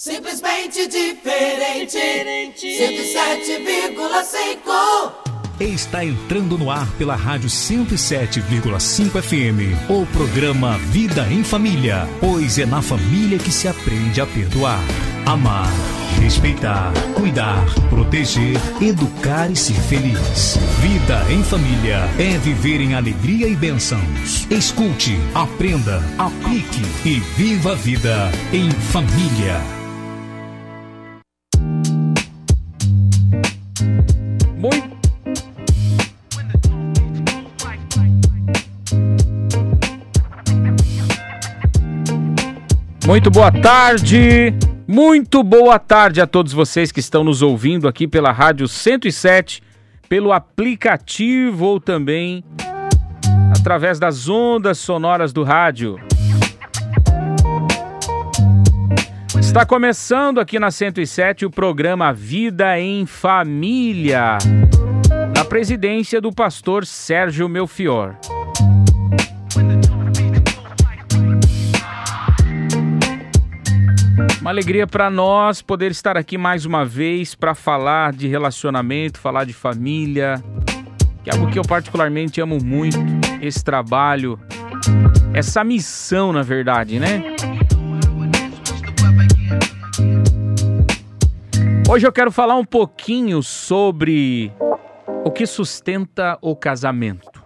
Simplesmente diferente. 107,5. Está entrando no ar pela Rádio 107,5 FM o programa Vida em Família, pois é na família que se aprende a perdoar, amar, respeitar, cuidar, proteger, educar e ser feliz. Vida em Família é viver em alegria e bênçãos. Escute, aprenda, aplique e viva a vida em família. Muito boa tarde. Muito boa tarde a todos vocês que estão nos ouvindo aqui pela Rádio 107, pelo aplicativo ou também através das ondas sonoras do rádio. Está começando aqui na 107 o programa Vida em Família, na presidência do pastor Sérgio Melfior. Uma alegria para nós poder estar aqui mais uma vez para falar de relacionamento, falar de família, que é algo que eu particularmente amo muito, esse trabalho, essa missão, na verdade, né? Hoje eu quero falar um pouquinho sobre o que sustenta o casamento.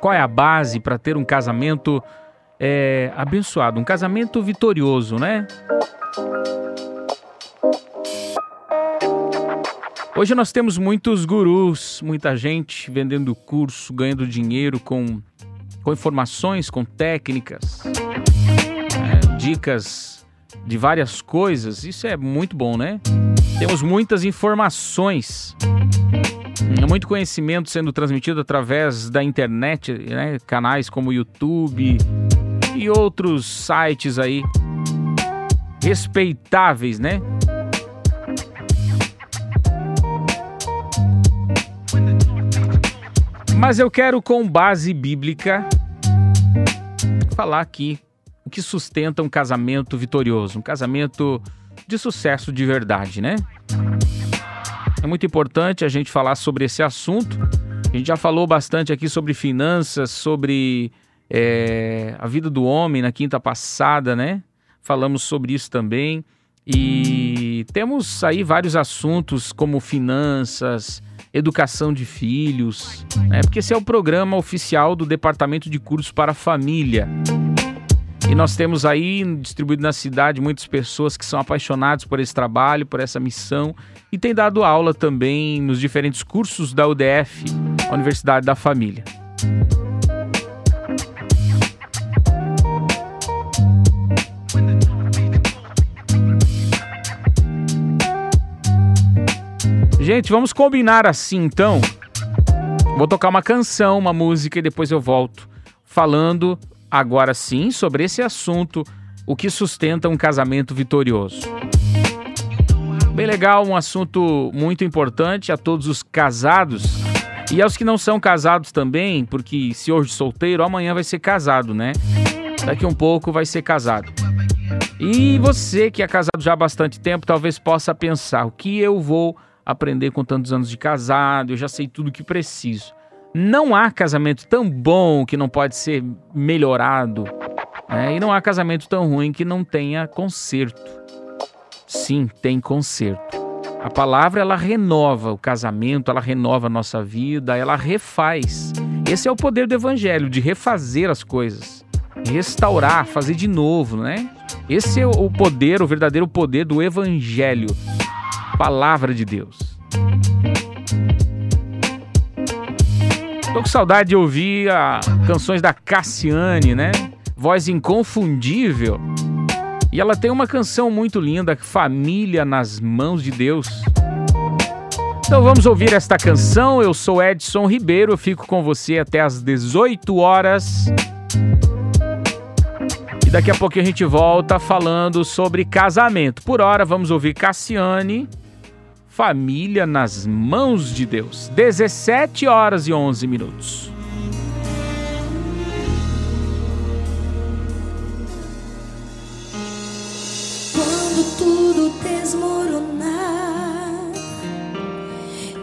Qual é a base para ter um casamento é, abençoado, um casamento vitorioso, né? Hoje nós temos muitos gurus, muita gente vendendo curso, ganhando dinheiro com, com informações, com técnicas, é, dicas de várias coisas. Isso é muito bom, né? Temos muitas informações, muito conhecimento sendo transmitido através da internet, né? canais como YouTube, e outros sites aí respeitáveis, né? Mas eu quero com base bíblica falar aqui o que sustenta um casamento vitorioso, um casamento de sucesso de verdade, né? É muito importante a gente falar sobre esse assunto. A gente já falou bastante aqui sobre finanças, sobre é, a vida do homem na quinta passada, né? Falamos sobre isso também. E temos aí vários assuntos como finanças, educação de filhos, né? porque esse é o programa oficial do Departamento de Cursos para a Família. E nós temos aí distribuído na cidade muitas pessoas que são apaixonadas por esse trabalho, por essa missão e têm dado aula também nos diferentes cursos da UDF, Universidade da Família. Gente, vamos combinar assim então. Vou tocar uma canção, uma música e depois eu volto falando agora sim sobre esse assunto, o que sustenta um casamento vitorioso. Bem legal, um assunto muito importante a todos os casados e aos que não são casados também, porque se hoje solteiro, amanhã vai ser casado, né? Daqui um pouco vai ser casado. E você que é casado já há bastante tempo, talvez possa pensar: o que eu vou aprender com tantos anos de casado, eu já sei tudo que preciso. Não há casamento tão bom que não pode ser melhorado, né? e não há casamento tão ruim que não tenha conserto. Sim, tem conserto. A palavra ela renova o casamento, ela renova a nossa vida, ela refaz. Esse é o poder do evangelho, de refazer as coisas, restaurar, fazer de novo, né? Esse é o poder, o verdadeiro poder do evangelho palavra de Deus. Tô com saudade de ouvir a canções da Cassiane, né? Voz inconfundível. E ela tem uma canção muito linda, Família nas Mãos de Deus. Então vamos ouvir esta canção. Eu sou Edson Ribeiro, eu fico com você até às 18 horas. E daqui a pouco a gente volta falando sobre casamento. Por hora, vamos ouvir Cassiane Família nas mãos de Deus. 17 horas e 11 minutos. Quando tudo desmoronar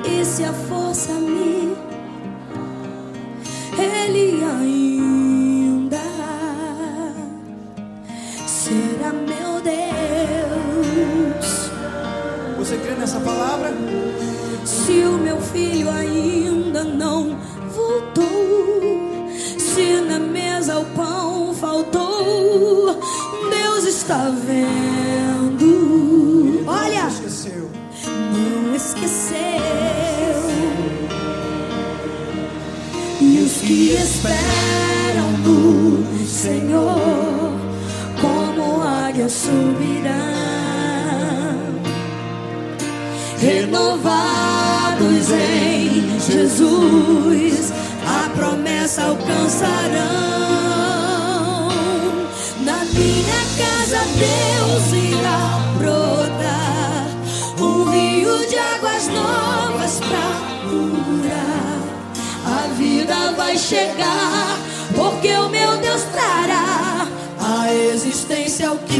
e se a força me ele ainda chegar, porque o meu Deus trará a existência o que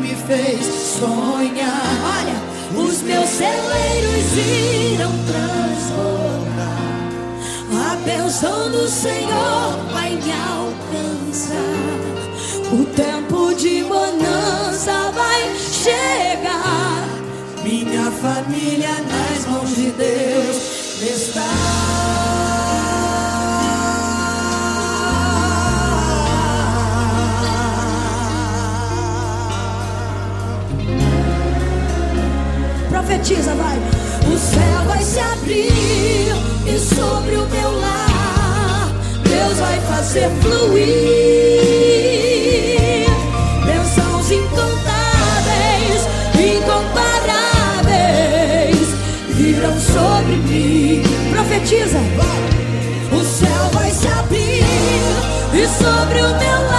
me fez sonhar. Olha, os meus celeiros irão transbordar. A bênção do Senhor vai me alcançar. O tempo de bonança vai chegar. Minha família nas mãos de Deus está. Profetiza, vai. O céu vai se abrir e sobre o meu lar Deus vai fazer fluir bênçãos incontáveis, incomparáveis virão sobre mim. Profetiza. O céu vai se abrir e sobre o meu lar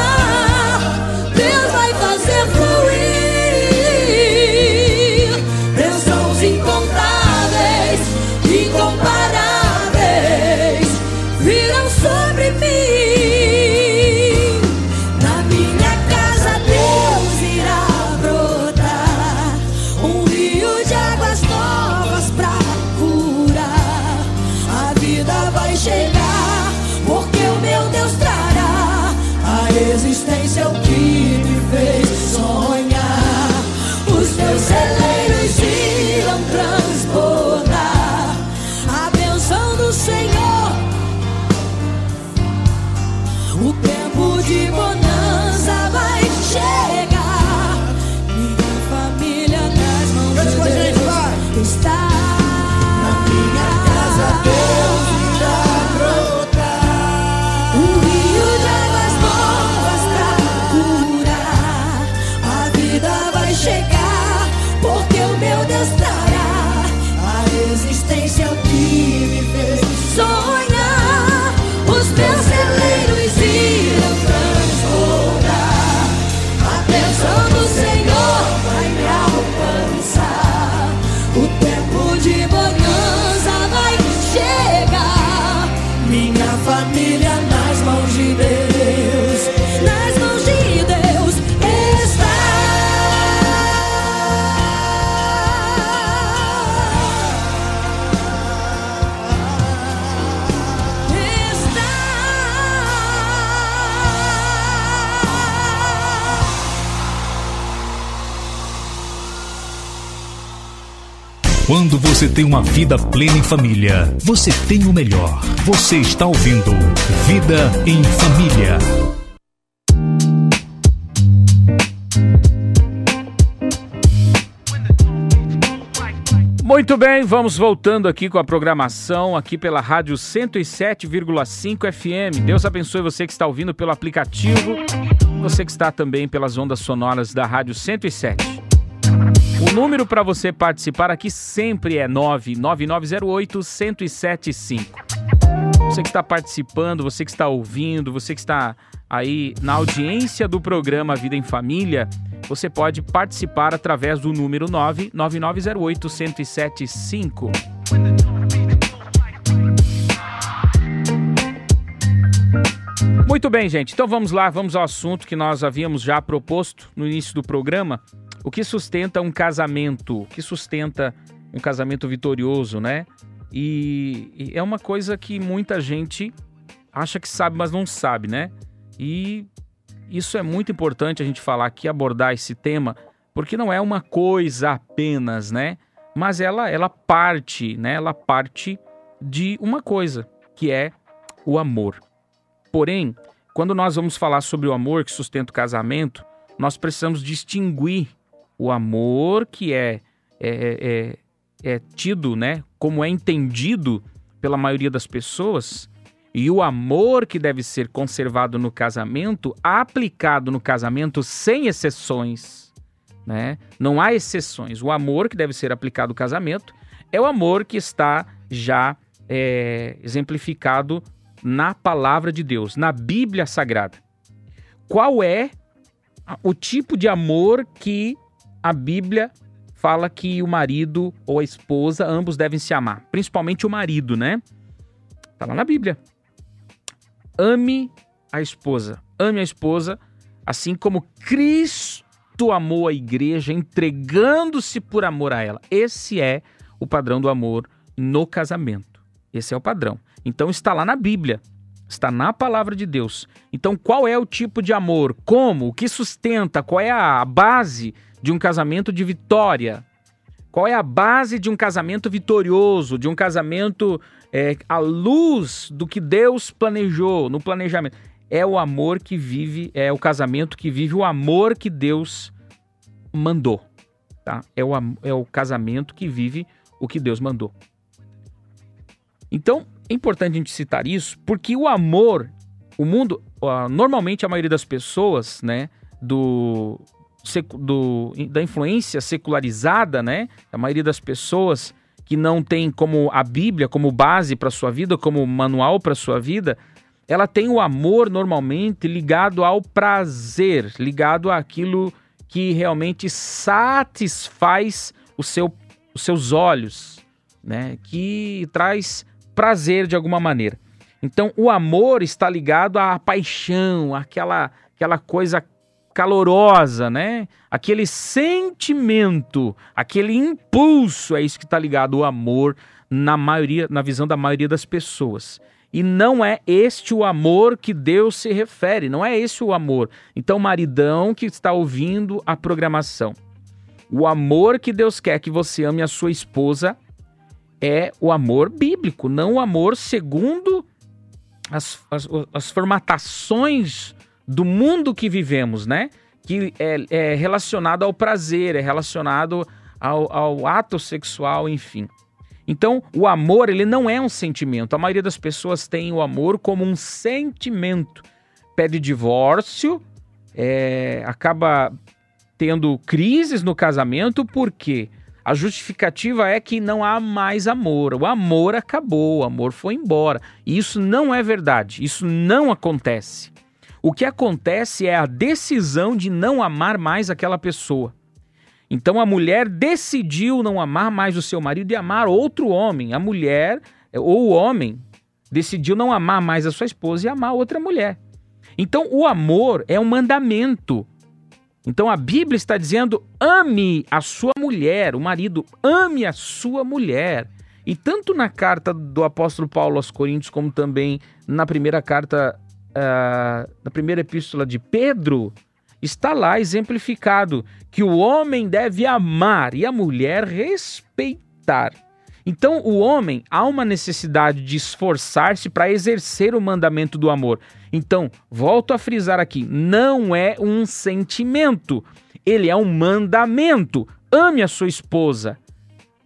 você tem uma vida plena em família, você tem o melhor. Você está ouvindo Vida em Família. Muito bem, vamos voltando aqui com a programação aqui pela Rádio 107,5 FM. Deus abençoe você que está ouvindo pelo aplicativo, você que está também pelas ondas sonoras da Rádio 107. O número para você participar aqui sempre é 99908 1075. Você que está participando, você que está ouvindo, você que está aí na audiência do programa Vida em Família, você pode participar através do número 99908 1075. Muito bem, gente. Então vamos lá, vamos ao assunto que nós havíamos já proposto no início do programa. O que sustenta um casamento, o que sustenta um casamento vitorioso, né? E, e, é uma coisa que muita gente acha que sabe, mas não sabe, né? E isso é muito importante a gente falar aqui, abordar esse tema, porque não é uma coisa apenas, né? Mas ela, ela parte, né? Ela parte de uma coisa, que é o amor. Porém, quando nós vamos falar sobre o amor que sustenta o casamento, nós precisamos distinguir o amor que é, é, é, é tido, né, como é entendido pela maioria das pessoas, e o amor que deve ser conservado no casamento, aplicado no casamento sem exceções. Né? Não há exceções. O amor que deve ser aplicado no casamento é o amor que está já é, exemplificado na palavra de Deus, na Bíblia Sagrada. Qual é o tipo de amor que a Bíblia fala que o marido ou a esposa ambos devem se amar, principalmente o marido, né? Tá lá na Bíblia. Ame a esposa, ame a esposa, assim como Cristo amou a igreja, entregando-se por amor a ela. Esse é o padrão do amor no casamento. Esse é o padrão. Então está lá na Bíblia, está na palavra de Deus. Então qual é o tipo de amor? Como? O que sustenta? Qual é a base de um casamento de vitória? Qual é a base de um casamento vitorioso, de um casamento é, à luz do que Deus planejou no planejamento? É o amor que vive, é o casamento que vive o amor que Deus mandou. Tá? É, o, é o casamento que vive o que Deus mandou. Então, é importante a gente citar isso porque o amor, o mundo, normalmente a maioria das pessoas, né, do, do, da influência secularizada, né, a maioria das pessoas que não tem como a Bíblia como base para sua vida, como manual para sua vida, ela tem o amor normalmente ligado ao prazer, ligado àquilo que realmente satisfaz o seu, os seus olhos, né? Que traz prazer de alguma maneira. Então, o amor está ligado à paixão, àquela, aquela coisa calorosa, né? Aquele sentimento, aquele impulso, é isso que está ligado ao amor na maioria, na visão da maioria das pessoas. E não é este o amor que Deus se refere, não é esse o amor. Então, maridão que está ouvindo a programação, o amor que Deus quer que você ame a sua esposa é o amor bíblico, não o amor segundo as, as, as formatações do mundo que vivemos, né? Que é, é relacionado ao prazer, é relacionado ao, ao ato sexual, enfim. Então, o amor, ele não é um sentimento. A maioria das pessoas tem o amor como um sentimento. Pede divórcio, é, acaba tendo crises no casamento? Porque a justificativa é que não há mais amor. O amor acabou, o amor foi embora. E isso não é verdade. Isso não acontece. O que acontece é a decisão de não amar mais aquela pessoa. Então a mulher decidiu não amar mais o seu marido e amar outro homem. A mulher ou o homem decidiu não amar mais a sua esposa e amar outra mulher. Então o amor é um mandamento. Então a Bíblia está dizendo: ame a sua mulher, o marido, ame a sua mulher. E tanto na carta do apóstolo Paulo aos Coríntios, como também na primeira carta, uh, na primeira epístola de Pedro, está lá exemplificado que o homem deve amar e a mulher respeitar. Então, o homem há uma necessidade de esforçar-se para exercer o mandamento do amor. Então, volto a frisar aqui: não é um sentimento, ele é um mandamento. Ame a sua esposa,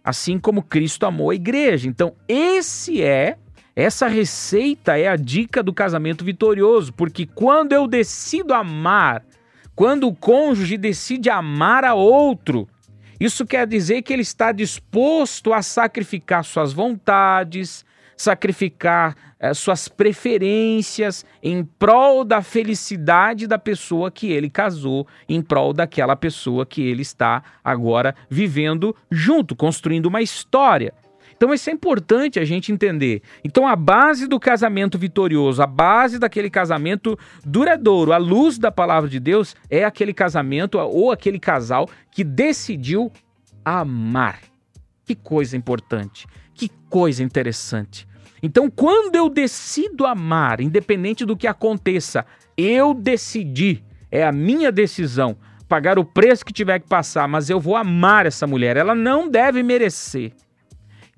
assim como Cristo amou a igreja. Então, esse é essa receita é a dica do casamento vitorioso, porque quando eu decido amar, quando o cônjuge decide amar a outro, isso quer dizer que ele está disposto a sacrificar suas vontades, sacrificar eh, suas preferências em prol da felicidade da pessoa que ele casou, em prol daquela pessoa que ele está agora vivendo junto, construindo uma história. Então isso é importante a gente entender. Então a base do casamento vitorioso, a base daquele casamento duradouro, à luz da palavra de Deus, é aquele casamento ou aquele casal que decidiu amar. Que coisa importante, que coisa interessante. Então, quando eu decido amar, independente do que aconteça, eu decidi, é a minha decisão, pagar o preço que tiver que passar, mas eu vou amar essa mulher. Ela não deve merecer.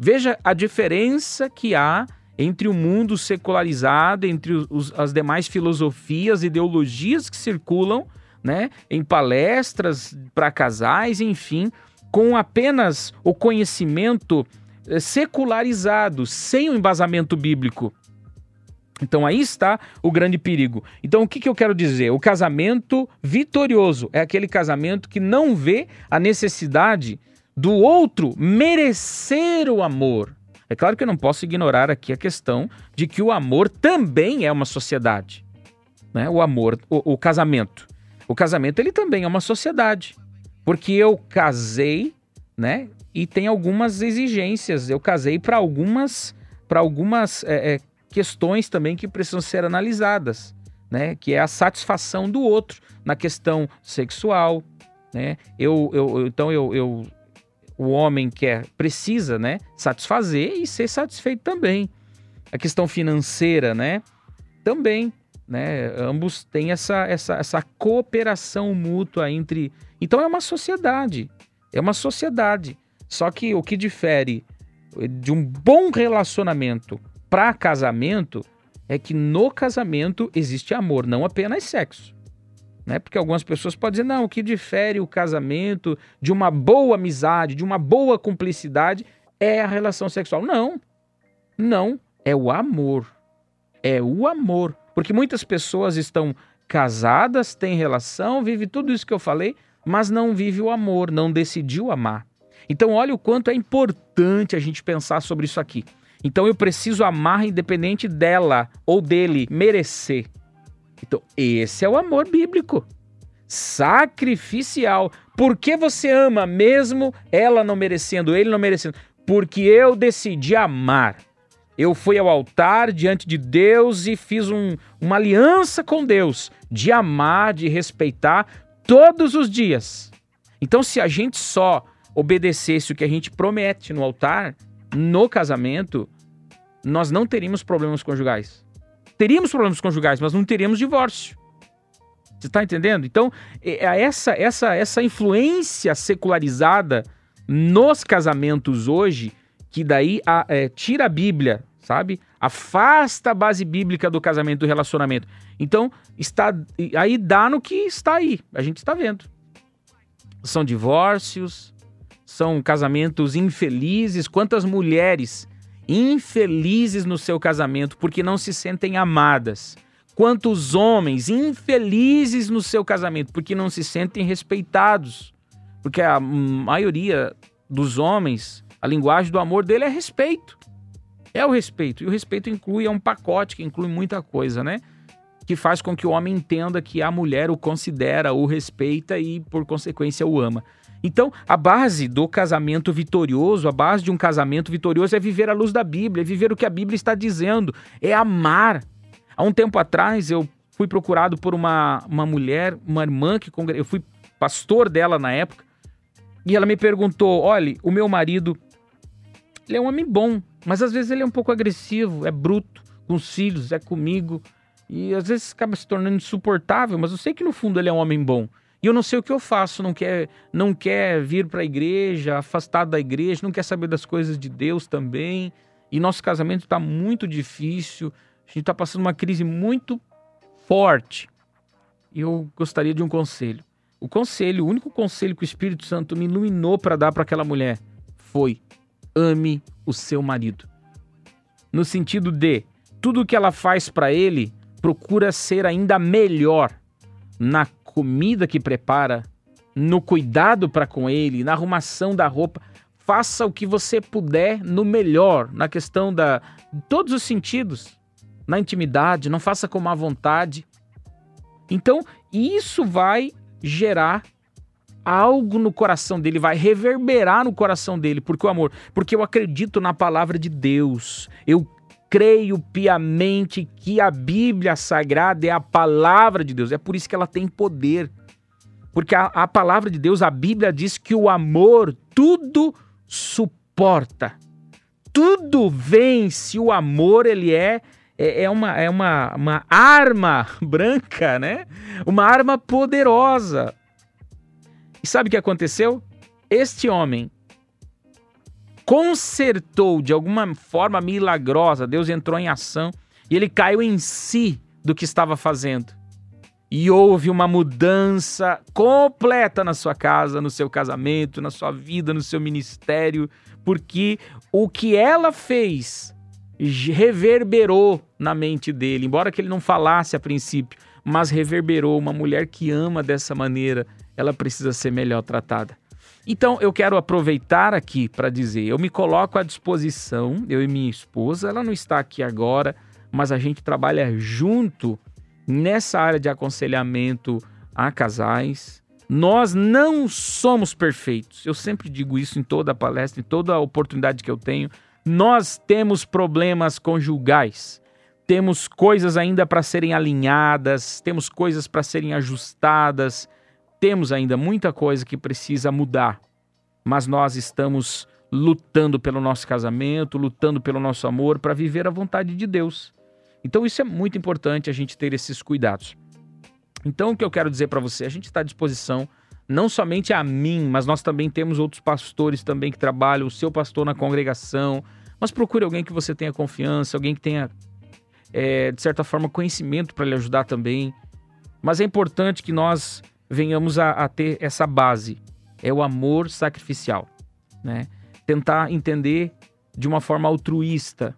Veja a diferença que há entre o mundo secularizado, entre os, as demais filosofias, ideologias que circulam, né, em palestras para casais, enfim, com apenas o conhecimento eh, secularizado, sem o embasamento bíblico. Então aí está o grande perigo. Então o que, que eu quero dizer? O casamento vitorioso é aquele casamento que não vê a necessidade do outro merecer o amor. É claro que eu não posso ignorar aqui a questão de que o amor também é uma sociedade. Né? O amor, o, o casamento. O casamento ele também é uma sociedade. Porque eu casei, né? E tem algumas exigências. Eu casei para algumas, para algumas é, é, questões também que precisam ser analisadas, né? Que é a satisfação do outro na questão sexual, né? Eu, eu então eu, eu o homem quer, precisa, né, satisfazer e ser satisfeito também. A questão financeira, né, também, né, ambos têm essa, essa, essa cooperação mútua entre. Então é uma sociedade, é uma sociedade. Só que o que difere de um bom relacionamento para casamento é que no casamento existe amor, não apenas sexo né? Porque algumas pessoas podem dizer, não, o que difere o casamento de uma boa amizade, de uma boa cumplicidade, é a relação sexual. Não, não, é o amor. É o amor. Porque muitas pessoas estão casadas, têm relação, vive tudo isso que eu falei, mas não vive o amor, não decidiu amar. Então, olha o quanto é importante a gente pensar sobre isso aqui. Então, eu preciso amar independente dela ou dele merecer. Então, esse é o amor bíblico. Sacrificial. Por que você ama mesmo ela não merecendo, ele não merecendo? Porque eu decidi amar. Eu fui ao altar diante de Deus e fiz um, uma aliança com Deus de amar, de respeitar todos os dias. Então, se a gente só obedecesse o que a gente promete no altar, no casamento, nós não teríamos problemas conjugais teríamos problemas conjugais, mas não teríamos divórcio. Você está entendendo? Então, é, é essa, essa, essa influência secularizada nos casamentos hoje, que daí a, é, tira a Bíblia, sabe? Afasta a base bíblica do casamento, do relacionamento. Então, está aí dá no que está aí. A gente está vendo. São divórcios, são casamentos infelizes. Quantas mulheres infelizes no seu casamento porque não se sentem amadas. Quantos homens infelizes no seu casamento porque não se sentem respeitados. Porque a maioria dos homens, a linguagem do amor dele é respeito. É o respeito. E o respeito inclui, é um pacote que inclui muita coisa, né? Que faz com que o homem entenda que a mulher o considera, o respeita e, por consequência, o ama. Então, a base do casamento vitorioso, a base de um casamento vitorioso é viver à luz da Bíblia, é viver o que a Bíblia está dizendo, é amar. Há um tempo atrás, eu fui procurado por uma, uma mulher, uma irmã que congre... eu fui pastor dela na época, e ela me perguntou: olha, o meu marido, ele é um homem bom, mas às vezes ele é um pouco agressivo, é bruto com os filhos, é comigo, e às vezes acaba se tornando insuportável, mas eu sei que no fundo ele é um homem bom. E eu não sei o que eu faço, não quer, não quer vir para a igreja, afastado da igreja, não quer saber das coisas de Deus também. E nosso casamento está muito difícil, a gente está passando uma crise muito forte. E eu gostaria de um conselho. O conselho, o único conselho que o Espírito Santo me iluminou para dar para aquela mulher foi: ame o seu marido. No sentido de tudo que ela faz para ele, procura ser ainda melhor na comida que prepara, no cuidado para com ele, na arrumação da roupa. Faça o que você puder no melhor, na questão da todos os sentidos, na intimidade, não faça com má vontade. Então, isso vai gerar algo no coração dele vai reverberar no coração dele, porque o amor, porque eu acredito na palavra de Deus. Eu creio piamente que a Bíblia Sagrada é a palavra de Deus. É por isso que ela tem poder. Porque a, a palavra de Deus, a Bíblia diz que o amor tudo suporta. Tudo vence. O amor, ele é é, é, uma, é uma, uma arma branca, né? Uma arma poderosa. E sabe o que aconteceu? Este homem consertou de alguma forma milagrosa, Deus entrou em ação e ele caiu em si do que estava fazendo. E houve uma mudança completa na sua casa, no seu casamento, na sua vida, no seu ministério, porque o que ela fez reverberou na mente dele, embora que ele não falasse a princípio, mas reverberou. Uma mulher que ama dessa maneira, ela precisa ser melhor tratada. Então eu quero aproveitar aqui para dizer, eu me coloco à disposição, eu e minha esposa, ela não está aqui agora, mas a gente trabalha junto nessa área de aconselhamento a casais. Nós não somos perfeitos. Eu sempre digo isso em toda palestra, em toda oportunidade que eu tenho. Nós temos problemas conjugais. Temos coisas ainda para serem alinhadas, temos coisas para serem ajustadas, temos ainda muita coisa que precisa mudar, mas nós estamos lutando pelo nosso casamento, lutando pelo nosso amor para viver a vontade de Deus. Então isso é muito importante a gente ter esses cuidados. Então o que eu quero dizer para você, a gente está à disposição não somente a mim, mas nós também temos outros pastores também que trabalham, o seu pastor na congregação, mas procure alguém que você tenha confiança, alguém que tenha é, de certa forma conhecimento para lhe ajudar também. Mas é importante que nós venhamos a, a ter essa base. É o amor sacrificial. Né? Tentar entender de uma forma altruísta.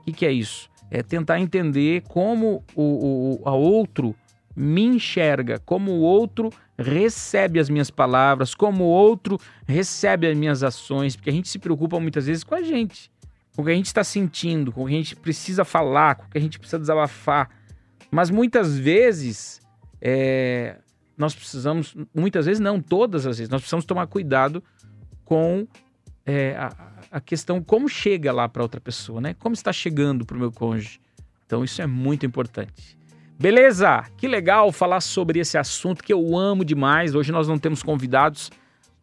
O que, que é isso? É tentar entender como o, o a outro me enxerga, como o outro recebe as minhas palavras, como o outro recebe as minhas ações, porque a gente se preocupa muitas vezes com a gente, com o que a gente está sentindo, com o que a gente precisa falar, com o que a gente precisa desabafar. Mas muitas vezes é, nós precisamos, muitas vezes não, todas as vezes, nós precisamos tomar cuidado com é, a, a, questão como chega lá para outra pessoa, né? Como está chegando para o meu cônjuge. Então isso é muito importante. Beleza? Que legal falar sobre esse assunto que eu amo demais. Hoje nós não temos convidados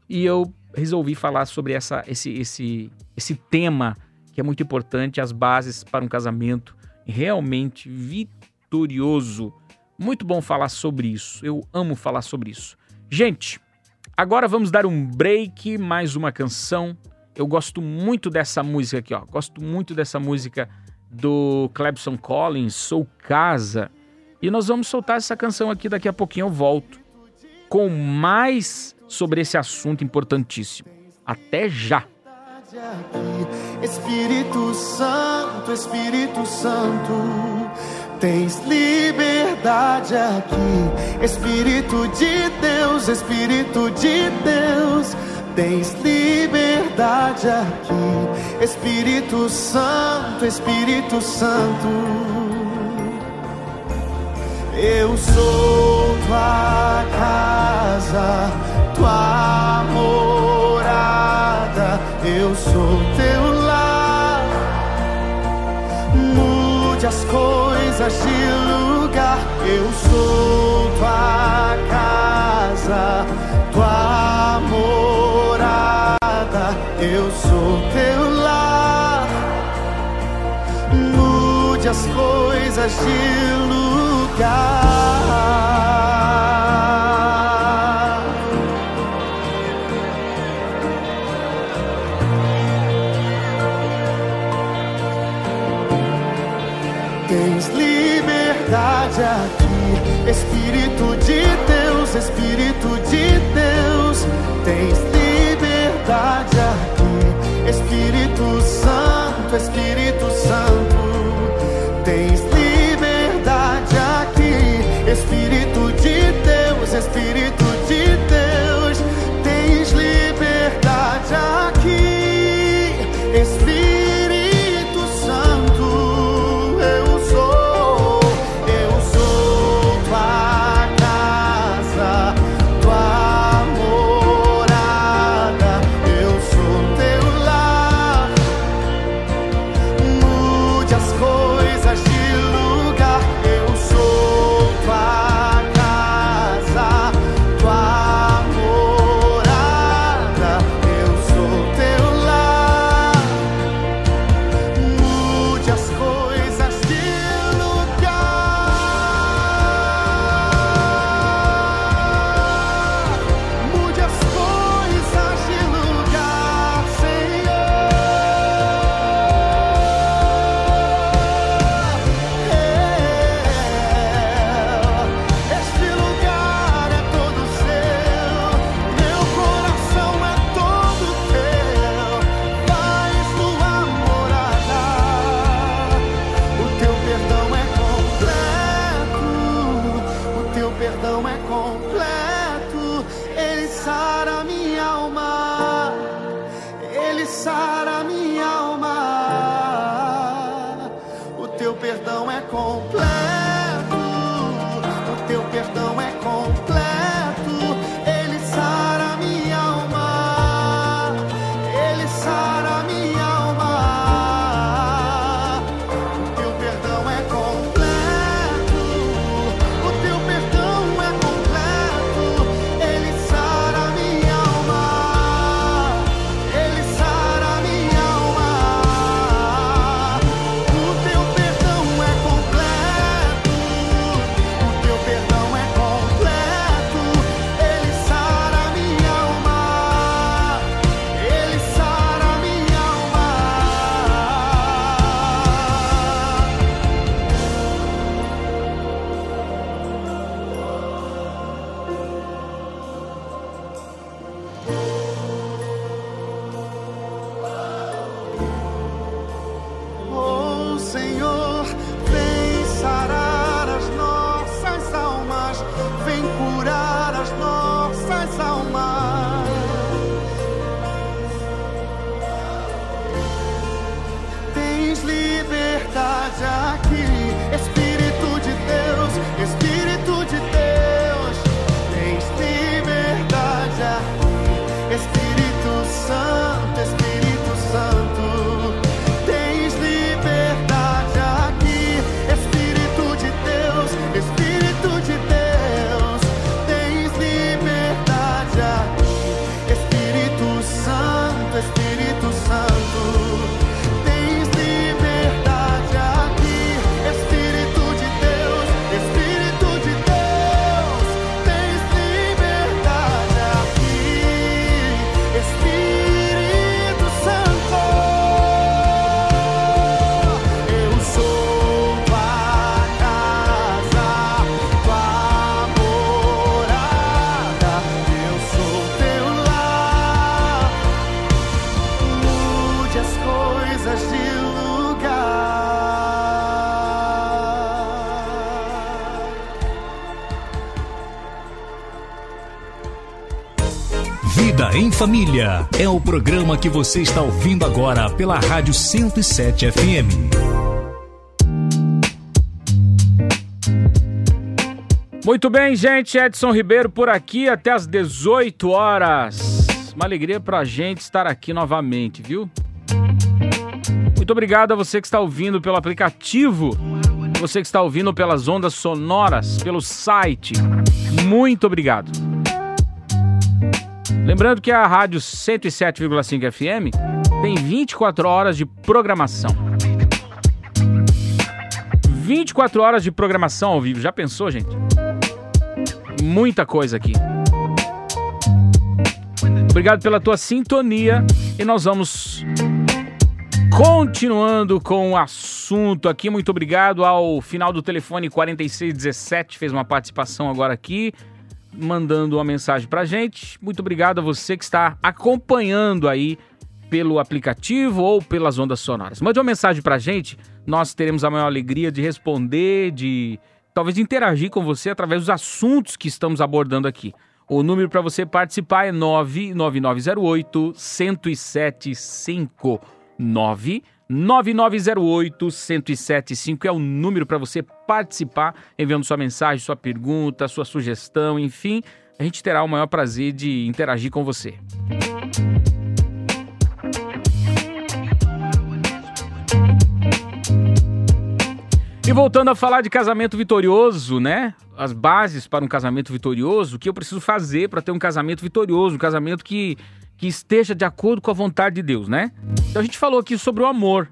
e eu resolvi falar sobre essa, esse, esse, esse tema que é muito importante, as bases para um casamento realmente vitorioso. Muito bom falar sobre isso. Eu amo falar sobre isso. Gente, agora vamos dar um break, mais uma canção. Eu gosto muito dessa música aqui, ó. Gosto muito dessa música do Clebson Collins, Sou Casa. E nós vamos soltar essa canção aqui daqui a pouquinho eu volto com mais sobre esse assunto importantíssimo. Até já. Espírito Santo, Espírito Santo. Tens liberdade aqui, Espírito de Deus, Espírito de Deus. Tens liberdade aqui, Espírito Santo, Espírito Santo. Eu sou tua casa, tua morada, eu sou teu lar. Mude as coisas mudanças de lugar. Eu sou tua casa, tua morada. Eu sou teu lar. Mude as coisas de lugar. Família é o programa que você está ouvindo agora pela Rádio 107 FM. Muito bem, gente. Edson Ribeiro por aqui até às 18 horas. Uma alegria pra gente estar aqui novamente, viu? Muito obrigado a você que está ouvindo pelo aplicativo, você que está ouvindo pelas ondas sonoras, pelo site. Muito obrigado. Lembrando que a Rádio 107,5 FM tem 24 horas de programação. 24 horas de programação ao vivo. Já pensou, gente? Muita coisa aqui. Obrigado pela tua sintonia e nós vamos continuando com o assunto aqui. Muito obrigado ao final do telefone 4617 fez uma participação agora aqui mandando uma mensagem pra gente. Muito obrigado a você que está acompanhando aí pelo aplicativo ou pelas ondas sonoras. Mande uma mensagem pra gente, nós teremos a maior alegria de responder, de talvez interagir com você através dos assuntos que estamos abordando aqui. O número para você participar é 99908 1075 99908 1075 é o número para você participar, enviando sua mensagem, sua pergunta, sua sugestão, enfim, a gente terá o maior prazer de interagir com você. E voltando a falar de casamento vitorioso, né? As bases para um casamento vitorioso, o que eu preciso fazer para ter um casamento vitorioso, um casamento que, que esteja de acordo com a vontade de Deus, né? Então a gente falou aqui sobre o amor,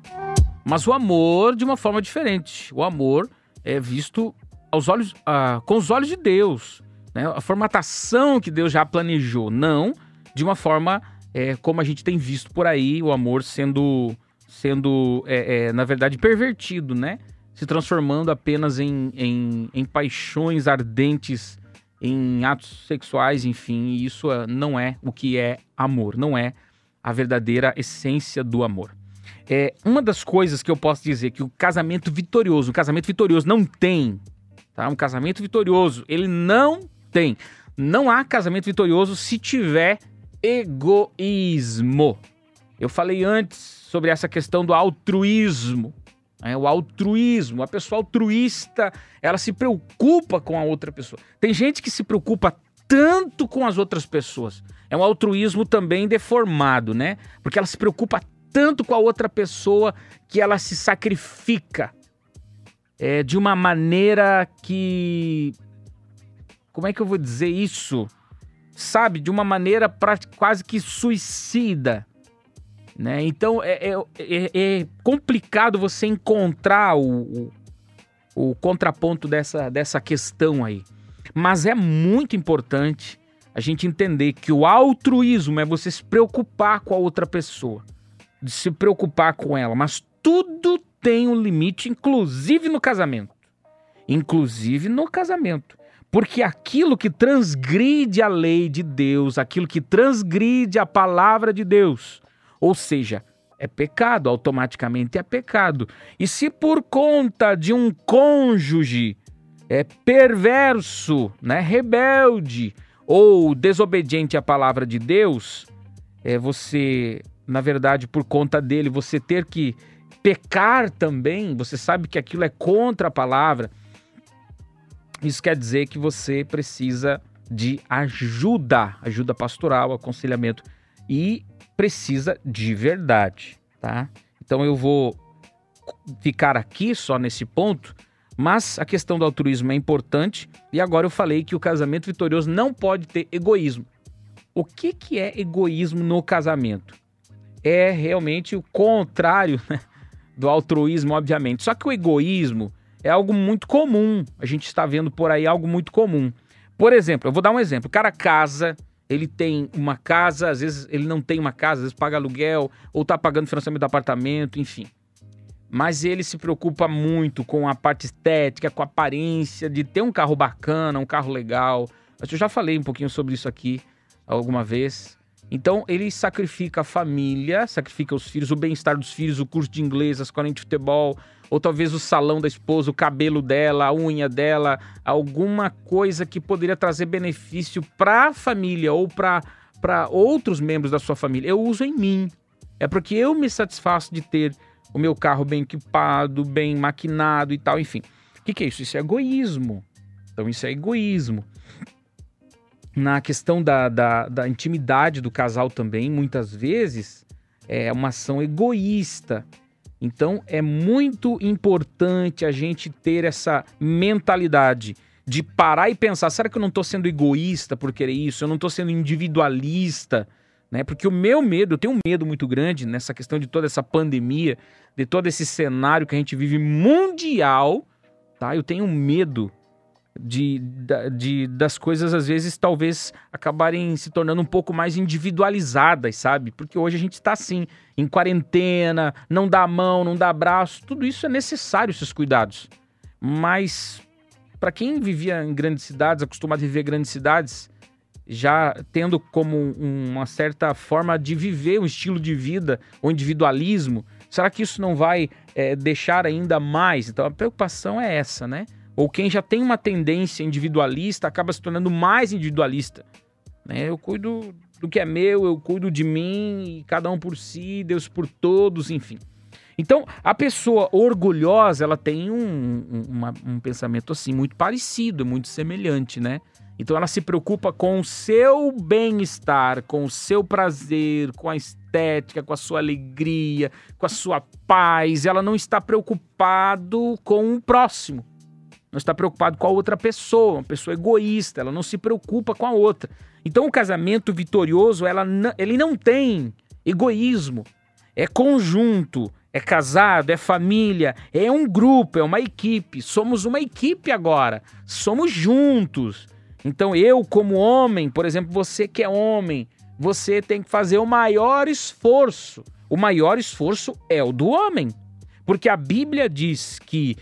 mas o amor de uma forma diferente. O amor é visto aos olhos, ah, com os olhos de Deus, né? A formatação que Deus já planejou, não de uma forma é, como a gente tem visto por aí, o amor sendo, sendo é, é, na verdade, pervertido, né? se transformando apenas em, em, em paixões ardentes, em atos sexuais, enfim, isso ah, não é o que é amor, não é a verdadeira essência do amor. É uma das coisas que eu posso dizer que o casamento vitorioso, um casamento vitorioso não tem, tá? Um casamento vitorioso, ele não tem. Não há casamento vitorioso se tiver egoísmo. Eu falei antes sobre essa questão do altruísmo. É o altruísmo. A pessoa altruísta, ela se preocupa com a outra pessoa. Tem gente que se preocupa tanto com as outras pessoas. É um altruísmo também deformado, né? Porque ela se preocupa tanto com a outra pessoa que ela se sacrifica é, de uma maneira que. Como é que eu vou dizer isso? Sabe? De uma maneira pra, quase que suicida. Né? Então é, é, é- é complicado você encontrar o, o, o contraponto dessa, dessa questão aí. Mas é muito importante a gente entender que o altruísmo é você se preocupar com a outra pessoa, de se preocupar com ela, mas tudo tem um limite, inclusive no casamento. Inclusive no casamento. Porque aquilo que transgride a lei de Deus, aquilo que transgride a palavra de Deus, ou seja, é pecado, automaticamente é pecado. E se por conta de um cônjuge é perverso, né, rebelde ou desobediente à palavra de Deus, é você, na verdade, por conta dele, você ter que pecar também, você sabe que aquilo é contra a palavra. Isso quer dizer que você precisa de ajuda, ajuda pastoral, aconselhamento e precisa de verdade, tá? Então eu vou ficar aqui só nesse ponto, mas a questão do altruísmo é importante e agora eu falei que o casamento vitorioso não pode ter egoísmo. O que, que é egoísmo no casamento? É realmente o contrário né, do altruísmo, obviamente. Só que o egoísmo é algo muito comum. A gente está vendo por aí algo muito comum. Por exemplo, eu vou dar um exemplo. O cara casa, ele tem uma casa, às vezes ele não tem uma casa, às vezes paga aluguel, ou tá pagando financiamento do apartamento, enfim. Mas ele se preocupa muito com a parte estética, com a aparência, de ter um carro bacana, um carro legal. Eu já falei um pouquinho sobre isso aqui alguma vez. Então ele sacrifica a família, sacrifica os filhos, o bem-estar dos filhos, o curso de inglês, as escolinha de futebol, ou talvez o salão da esposa, o cabelo dela, a unha dela, alguma coisa que poderia trazer benefício para a família ou para outros membros da sua família. Eu uso em mim. É porque eu me satisfaço de ter o meu carro bem equipado, bem maquinado e tal, enfim. O que, que é isso? Isso é egoísmo. Então isso é egoísmo. Na questão da, da, da intimidade do casal também, muitas vezes é uma ação egoísta. Então é muito importante a gente ter essa mentalidade de parar e pensar: será que eu não estou sendo egoísta por querer isso? Eu não estou sendo individualista? Né? Porque o meu medo, eu tenho um medo muito grande nessa questão de toda essa pandemia, de todo esse cenário que a gente vive mundial, tá? Eu tenho medo de, de das coisas às vezes talvez acabarem se tornando um pouco mais individualizadas, sabe? Porque hoje a gente está assim, em quarentena, não dá mão, não dá abraço, tudo isso é necessário esses cuidados. Mas para quem vivia em grandes cidades, acostumado a viver em grandes cidades, já tendo como um- uma certa forma de viver um estilo de vida, o individualismo, será que isso não vai eh, deixar ainda mais? Então a preocupação é essa, né? Ou quem já tem uma tendência individualista acaba se tornando mais individualista. Né? Eu cuido do que é meu, eu cuido de mim, cada um por si, Deus por todos, enfim. Então, a pessoa orgulhosa, ela tem um, um- uma- um pensamento assim muito parecido, muito semelhante, né? Então ela se preocupa com o seu bem-estar, com o seu prazer, com a estética, com a sua alegria, com a sua paz. Ela não está preocupado com o próximo. Não está preocupado com a outra pessoa, uma pessoa egoísta, ela não se preocupa com a outra. Então o casamento vitorioso, ela ele não tem egoísmo. É conjunto, é casado, é família, é um grupo, é uma equipe. Somos uma equipe agora. Somos juntos. Então eu, como homem, por exemplo, você que é homem, você tem que fazer o maior esforço. O maior esforço é o do homem. Porque a Bíblia diz que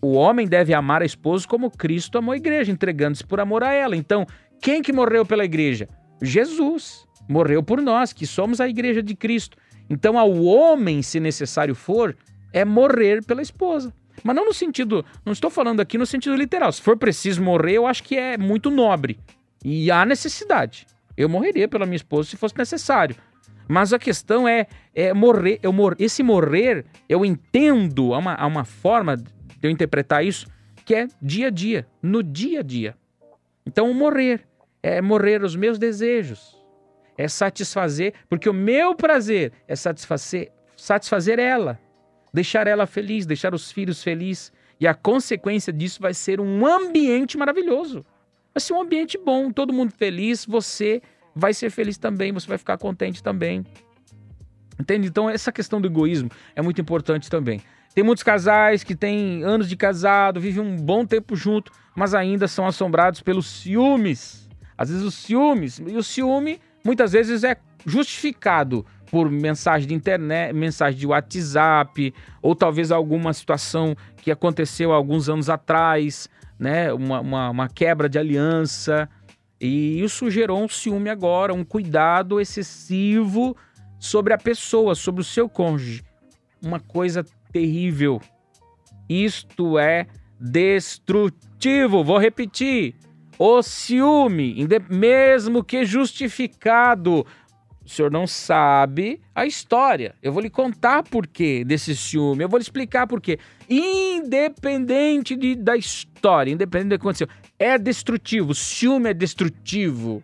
o homem deve amar a esposa como Cristo amou a igreja, entregando-se por amor a ela. Então, quem que morreu pela igreja? Jesus. Morreu por nós, que somos a igreja de Cristo. Então, ao homem, se necessário for, é morrer pela esposa. Mas não no sentido, não estou falando aqui no sentido literal. Se for preciso morrer, eu acho que é muito nobre. E há necessidade. Eu morreria pela minha esposa se fosse necessário. Mas a questão é, é morrer, eu mor esse morrer, eu entendo, há uma, há uma forma de eu interpretar isso, que é dia a dia, no dia a dia. Então, morrer é morrer os meus desejos, é satisfazer, porque o meu prazer é satisfazer, satisfazer ela, deixar ela feliz, deixar os filhos felizes, e a consequência disso vai ser um ambiente maravilhoso. Vai ser um ambiente bom, todo mundo feliz, você vai ser feliz também, você vai ficar contente também. Entende? Então, essa questão do egoísmo é muito importante também. Tem muitos casais que têm anos de casado, vivem um bom tempo junto, mas ainda são assombrados pelos ciúmes. Às vezes os ciúmes, e o ciúme muitas vezes é justificado por mensagem de internet, mensagem de WhatsApp, ou talvez alguma situação que aconteceu alguns anos atrás, né? Uma, uma, uma quebra de aliança. E isso gerou um ciúme agora, um cuidado excessivo sobre a pessoa, sobre o seu cônjuge. Uma coisa terrível. Isto é destrutivo. Vou repetir. O ciúme, mesmo que justificado, o senhor não sabe a história. Eu vou lhe contar por quê desse ciúme. Eu vou lhe explicar por quê. Independente de, da história, independente do que aconteceu, é destrutivo. O ciúme é destrutivo.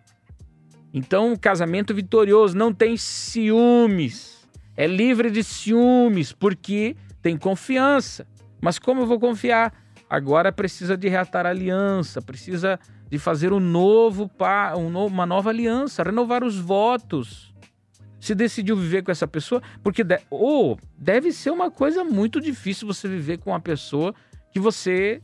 Então, o casamento vitorioso não tem ciúmes. É livre de ciúmes, porque tem confiança. Mas como eu vou confiar? Agora precisa de reatar a aliança, precisa de fazer um novo, uma nova aliança, renovar os votos. Se decidiu viver com essa pessoa, porque de, ou deve ser uma coisa muito difícil você viver com uma pessoa que você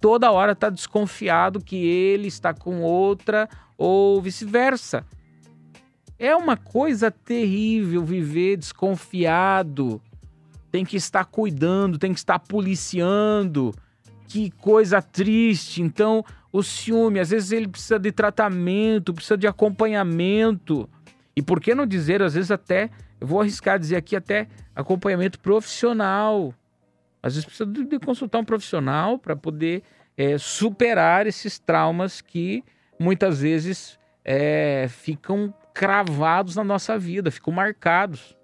toda hora está desconfiado que ele está com outra ou vice-versa. É uma coisa terrível viver desconfiado tem que estar cuidando, tem que estar policiando. Que coisa triste. Então, o ciúme, às vezes ele precisa de tratamento, precisa de acompanhamento. E por que não dizer, às vezes até, eu vou arriscar dizer aqui até acompanhamento profissional. Às vezes precisa de, consultar um profissional para poder é, superar esses traumas que muitas vezes é, ficam cravados na nossa vida, ficam marcados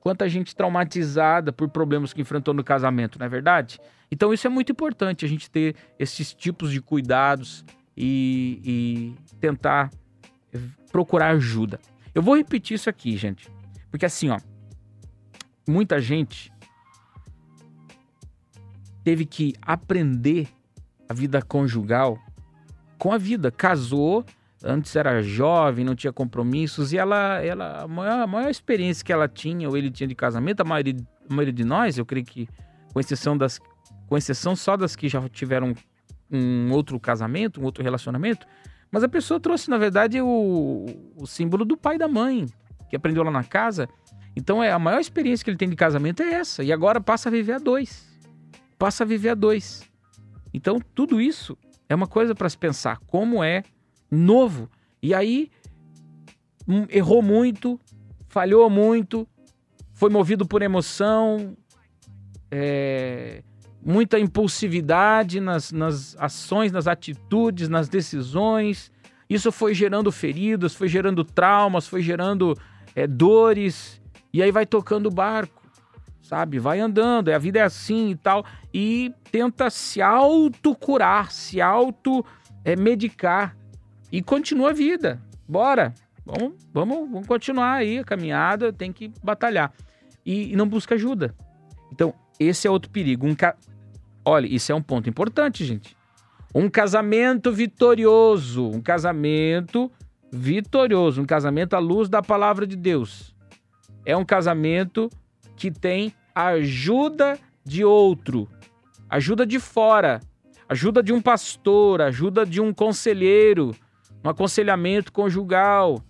quanta gente traumatizada por problemas que enfrentou no casamento, não é verdade? Então isso é muito importante, a gente ter esses tipos de cuidados e, e tentar procurar ajuda. Eu vou repetir isso aqui, gente, porque assim, ó, muita gente teve que aprender a vida conjugal com a vida, casou antes era jovem, não tinha compromissos, e ela, ela a, maior, a maior experiência que ela tinha, ou ele tinha de casamento, a maioria, a maioria de nós, eu creio que, com exceção, das, com exceção só das que já tiveram um outro casamento, um outro relacionamento, mas a pessoa trouxe, na verdade, o, o símbolo do pai e da mãe, que aprendeu lá na casa. Então, é a maior experiência que ele tem de casamento é essa, e agora passa a viver a dois. Passa a viver a dois. Então, tudo isso é uma coisa para se pensar, como é novo. E aí hum, errou muito, falhou muito, foi movido por emoção, é, muita impulsividade nas, nas ações, nas atitudes, nas decisões. Isso foi gerando feridas, foi gerando traumas, foi gerando é, dores. E aí vai tocando o barco, sabe? Vai andando, a vida é assim e tal. E tenta se autocurar, se auto-medicar. É, e continua a vida. Bora. Vamos, vamos, vamos continuar aí a caminhada, tem que batalhar. E, e não busca ajuda. Então, esse é outro perigo. Um ca... Olha, isso é um ponto importante, gente. Um casamento vitorioso, um casamento vitorioso, um casamento à luz da palavra de Deus. É um casamento que tem ajuda de outro, ajuda de fora, ajuda de um pastor, ajuda de um conselheiro, um aconselhamento conjugal,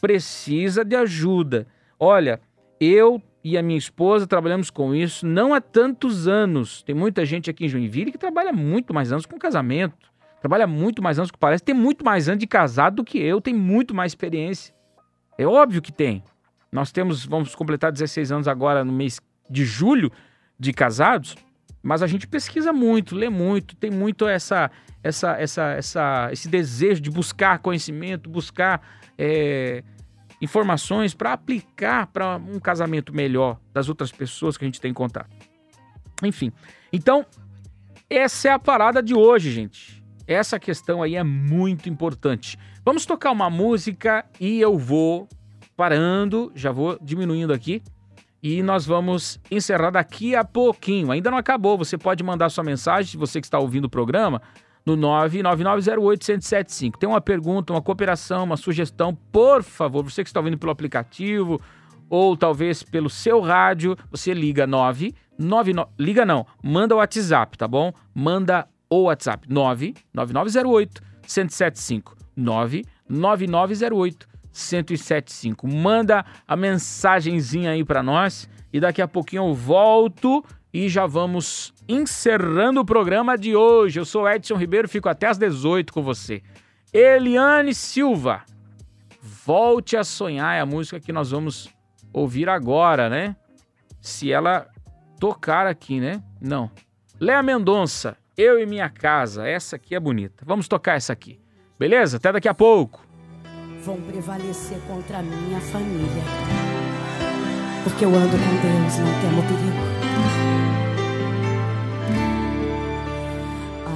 precisa de ajuda. Olha, eu e a minha esposa trabalhamos com isso não há tantos anos. Tem muita gente aqui em Joinville que trabalha muito mais anos com casamento. Trabalha muito mais anos que parece, tem muito mais anos de casado do que eu, tem muito mais experiência. É óbvio que tem. Nós temos, vamos completar 16 anos agora no mês de julho de casados, mas a gente pesquisa muito, lê muito, tem muito essa essa, essa, essa, esse desejo de buscar conhecimento, buscar é, informações para aplicar para um casamento melhor das outras pessoas que a gente tem contato. Enfim, então essa é a parada de hoje, gente. Essa questão aí é muito importante. Vamos tocar uma música e eu vou parando, já vou diminuindo aqui e nós vamos encerrar daqui a pouquinho. Ainda não acabou, você pode mandar sua mensagem, você que está ouvindo o programa, no 99908-1075. Tem uma pergunta, uma cooperação, uma sugestão, por favor, você que está ouvindo pelo aplicativo ou talvez pelo seu rádio, você liga 999, liga não, manda o WhatsApp, tá bom? Manda o WhatsApp 99908 1075 99908 1075. Manda a mensagenzinha aí para nós e daqui a pouquinho eu volto e já vamos encerrando o programa de hoje. Eu sou Edson Ribeiro, fico até às 18 com você. Eliane Silva, Volte a Sonhar é a música que nós vamos ouvir agora, né? Se ela tocar aqui, né? Não. Léa Mendonça, Eu e Minha Casa, essa aqui é bonita. Vamos tocar essa aqui. Beleza? Até daqui a pouco. Vão prevalecer contra a minha família. Porque eu ando com Deus, não temo perigo.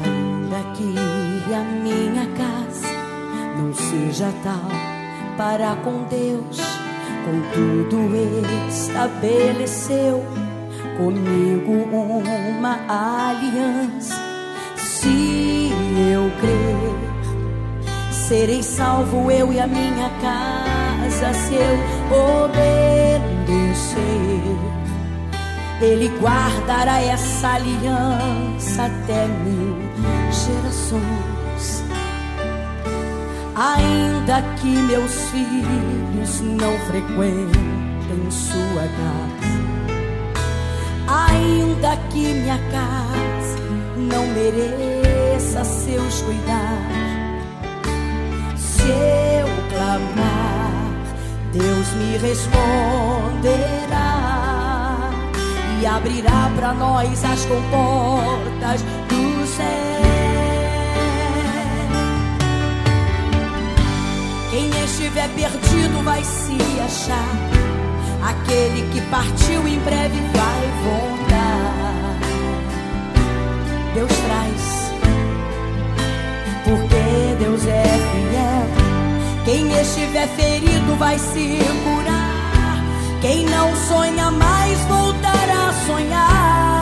Ainda que a minha casa não seja tal para com Deus, contudo estabeleceu comigo uma aliança. Se eu crer, serei salvo eu e a minha casa se eu obedecer. Ele guardará essa aliança até mil gerações. Ainda que meus filhos não frequentem sua casa, ainda que minha casa não mereça seus cuidados, se eu clamar, Deus me responderá e abrirá para nós as comportas do céu. Quem estiver perdido vai se achar. Aquele que partiu em breve vai voltar. Deus traz, porque Deus é fiel. Quem estiver ferido vai se curar. Quem não sonha mais voltará a sonhar.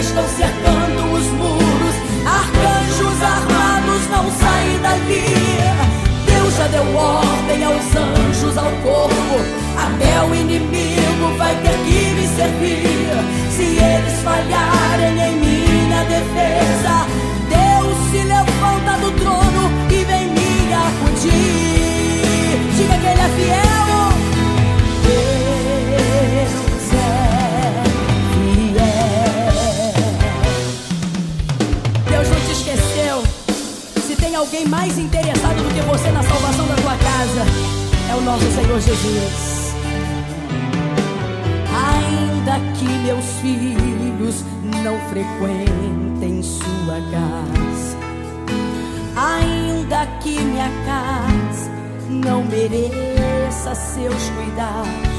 Estão cercando os muros. Arcanjos armados não saem dali. Deus já deu ordem aos anjos, ao corpo. Até o inimigo vai ter que me servir. Se eles falharem em minha defesa, Deus se levanta do trono e vem me acudir. Diga que Ele é fiel. Alguém mais interessado do que você na salvação da tua casa, é o nosso Senhor Jesus. Ainda que meus filhos não frequentem sua casa, ainda que minha casa não mereça seus cuidados,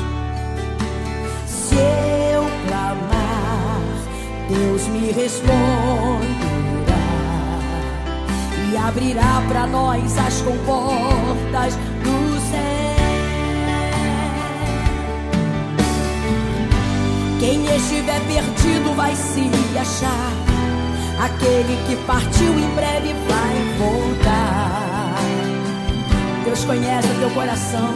se eu clamar, Deus me responderá abrirá para nós as comportas do céu. Quem estiver perdido vai se achar. Aquele que partiu em breve vai voltar. Deus conhece o teu coração,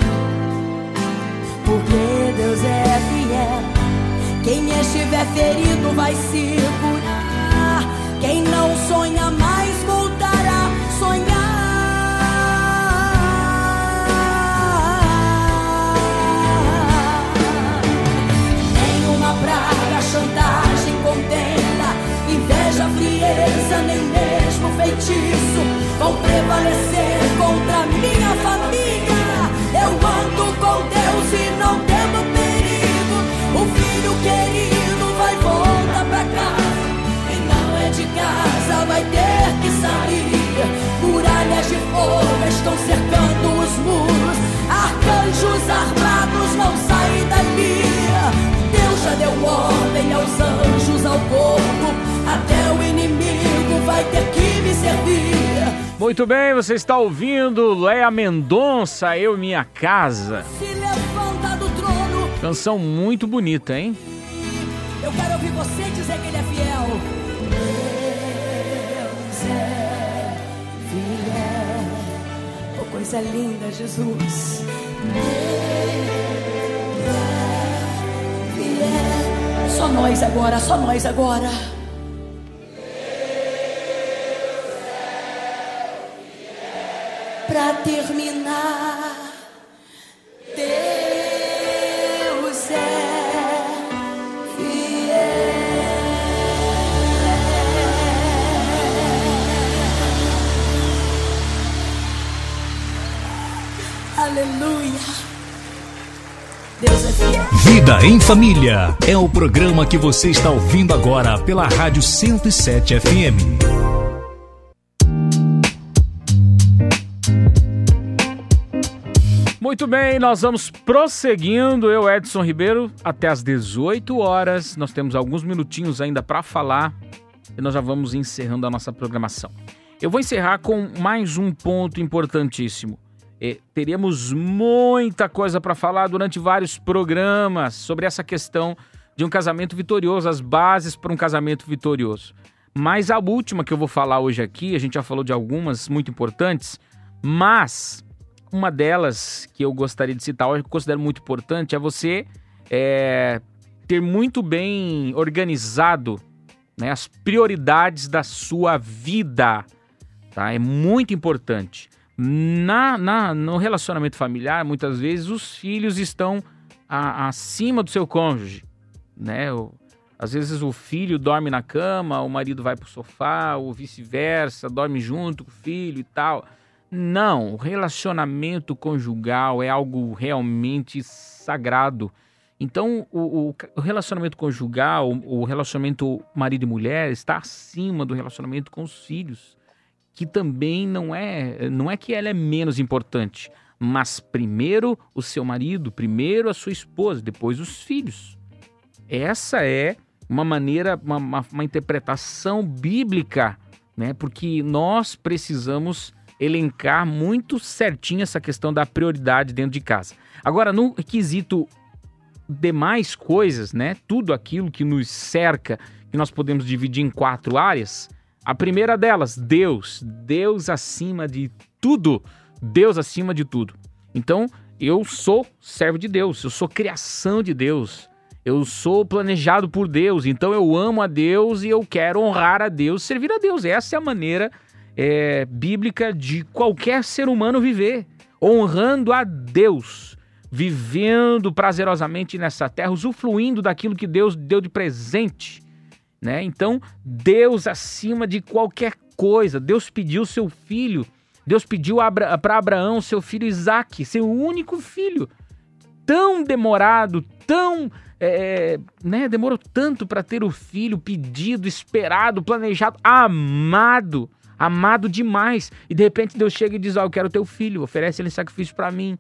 porque Deus é fiel. Quem estiver ferido vai se curar. Quem não sonha mais Vou prevalecer contra minha família. Eu ando com Deus e não temo perigo. O filho querido vai voltar pra casa. Quem não é de casa vai ter que sair. Muralhas de fogo estão cercando os muros. Arcanjos armados vão sair dali. Deus já deu ordem aos anjos, ao corpo. Até o inimigo vai ter que me servir. Muito bem, você está ouvindo Léa Mendonça, Eu Minha Casa. Se levanta do trono. Canção muito bonita, hein? Eu quero ouvir você dizer que ele é fiel. Deus é fiel. Oh, coisa linda, Jesus. Deus é fiel. Só nós agora, só nós agora. Pra terminar, Deus é fiel. Aleluia. Deus é fiel. Vida em Família é o programa que você está ouvindo agora pela Rádio 107 FM. Muito bem, nós vamos prosseguindo. Eu, Edson Ribeiro, até às 18 horas. Nós temos alguns minutinhos ainda para falar e nós já vamos encerrando a nossa programação. Eu vou encerrar com mais um ponto importantíssimo. É, teríamos muita coisa para falar durante vários programas sobre essa questão de um casamento vitorioso, as bases para um casamento vitorioso. Mas a última que eu vou falar hoje aqui, a gente já falou de algumas muito importantes, mas uma delas que eu gostaria de citar, eu considero muito importante, é você é, ter muito bem organizado né, as prioridades da sua vida. Tá? É muito importante. Na, na, no relacionamento familiar, muitas vezes os filhos estão a, acima do seu cônjuge. Né? O, às vezes o filho dorme na cama, o marido vai para o sofá, ou vice-versa, dorme junto com o filho e tal. Não, o relacionamento conjugal é algo realmente sagrado. Então, o, o, relacionamento conjugal, o, o relacionamento marido e mulher está acima do relacionamento com os filhos, que também não é, não é que ela é menos importante, mas primeiro o seu marido, primeiro a sua esposa, depois os filhos. Essa é uma maneira, uma, uma, uma interpretação bíblica, né? Porque nós precisamos elencar muito certinho essa questão da prioridade dentro de casa. Agora, no quesito demais coisas, né? Tudo aquilo que nos cerca, que nós podemos dividir em quatro áreas. A primeira delas, Deus. Deus acima de tudo. Deus acima de tudo. Então, eu sou servo de Deus, eu sou criação de Deus. Eu sou planejado por Deus, então eu amo a Deus e eu quero honrar a Deus, servir a Deus. Essa é a maneira é, bíblica de qualquer ser humano viver, honrando a Deus, vivendo prazerosamente nessa terra, usufruindo daquilo que Deus deu de presente. Né? Então, Deus acima de qualquer coisa, Deus pediu seu filho, Deus pediu para Abraão seu filho Isaac, seu único filho, tão demorado, tão é, né, demorou tanto para ter o filho pedido, esperado, planejado, amado, amado demais. E de repente Deus chega e diz: Ó, oh, eu quero teu filho, oferece ele sacrifício para mim.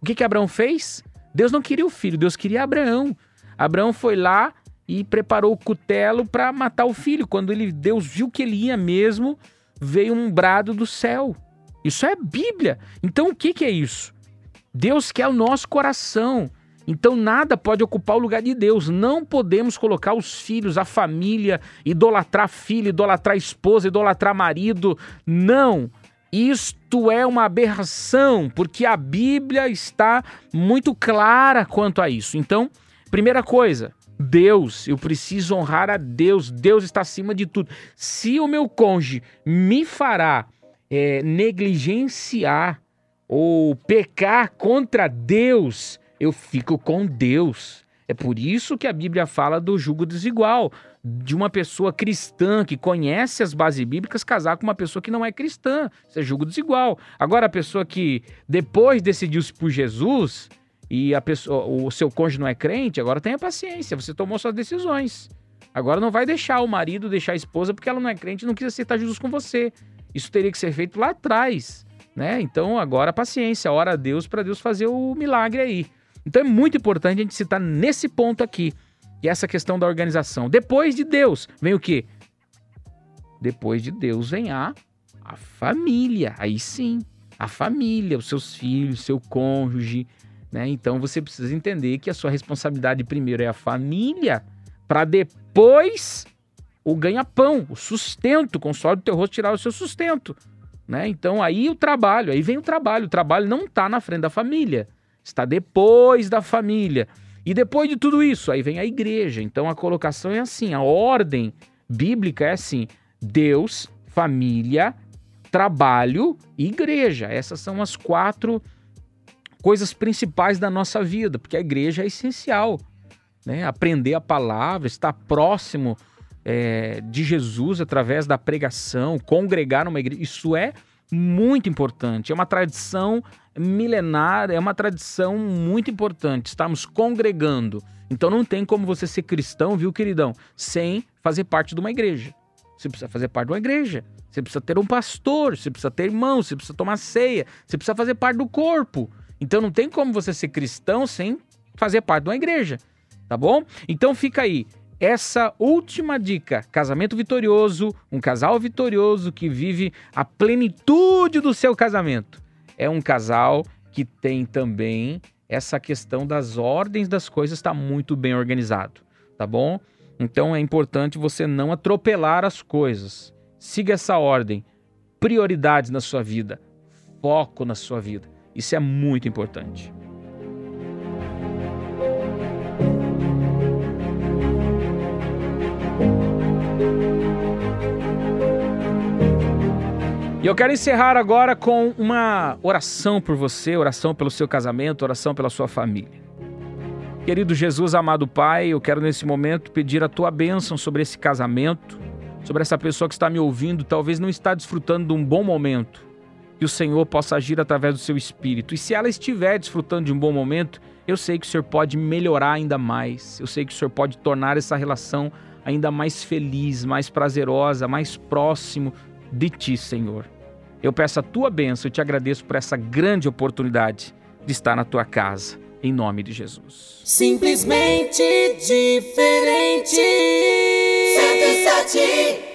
O que que Abraão fez? Deus não queria o filho, Deus queria Abraão. Abraão foi lá e preparou o cutelo para matar o filho. Quando ele, Deus viu que ele ia mesmo, veio um brado do céu. Isso é Bíblia. Então o que, que é isso? Deus quer o nosso coração. Então nada pode ocupar o lugar de Deus. Não podemos colocar os filhos, a família, idolatrar filho, idolatrar esposa, idolatrar marido. Não. Isto é uma aberração, porque a Bíblia está muito clara quanto a isso. Então, primeira coisa, Deus, eu preciso honrar a Deus. Deus está acima de tudo. Se o meu cônjuge me fará é, negligenciar ou pecar contra Deus, eu fico com Deus. É por isso que a Bíblia fala do jugo desigual, de uma pessoa cristã que conhece as bases bíblicas casar com uma pessoa que não é cristã. Isso é jugo desigual. Agora, a pessoa que depois decidiu-se por Jesus e a pessoa, o seu cônjuge não é crente, agora tenha paciência, você tomou suas decisões. Agora não vai deixar o marido deixar a esposa porque ela não é crente e não quis aceitar Jesus com você. Isso teria que ser feito lá atrás, né? Então agora paciência, ora a Deus para Deus fazer o milagre aí. Então é muito importante a gente citar nesse ponto aqui, e essa questão da organização. Depois de Deus, vem o quê? Depois de Deus vem a A família, aí sim. A família, os seus filhos, seu cônjuge, né? Então você precisa entender que a sua responsabilidade primeiro é a família, para depois o ganha-pão, o sustento, suor do teu rosto tirar o seu sustento. Né? Então aí o trabalho, aí vem o trabalho. O trabalho não está na frente da família, está depois da família. E depois de tudo isso, aí vem a igreja. Então a colocação é assim, a ordem bíblica é assim: Deus, família, trabalho e igreja. Essas são as quatro coisas principais da nossa vida, porque a igreja é essencial. Né? Aprender a palavra, estar próximo é, de Jesus através da pregação, congregar numa igreja, isso é muito importante. É uma tradição milenar, é uma tradição muito importante. Estamos congregando. Então não tem como você ser cristão, viu, queridão, sem fazer parte de uma igreja. Você precisa fazer parte de uma igreja. Você precisa ter um pastor, você precisa ter irmãos, você precisa tomar ceia, você precisa fazer parte do corpo. Então não tem como você ser cristão sem fazer parte de uma igreja, tá bom? Então fica aí essa última dica: casamento vitorioso, um casal vitorioso que vive a plenitude do seu casamento. É um casal que tem também essa questão das ordens das coisas está muito bem organizado, tá bom? Então é importante você não atropelar as coisas. Siga essa ordem. Prioridades na sua vida, foco na sua vida. Isso é muito importante. E eu quero encerrar agora com uma oração por você, oração pelo seu casamento, oração pela sua família. Querido Jesus, amado Pai, eu quero nesse momento pedir a tua bênção sobre esse casamento, sobre essa pessoa que está me ouvindo, talvez não está desfrutando de um bom momento, que o Senhor possa agir através do seu espírito. E se ela estiver desfrutando de um bom momento, eu sei que o Senhor pode melhorar ainda mais. Eu sei que o Senhor pode tornar essa relação ainda mais feliz, mais prazerosa, mais próximo de ti, Senhor. Eu peço a tua bênção e te agradeço por essa grande oportunidade de estar na tua casa, em nome de Jesus. Simplesmente diferente. 107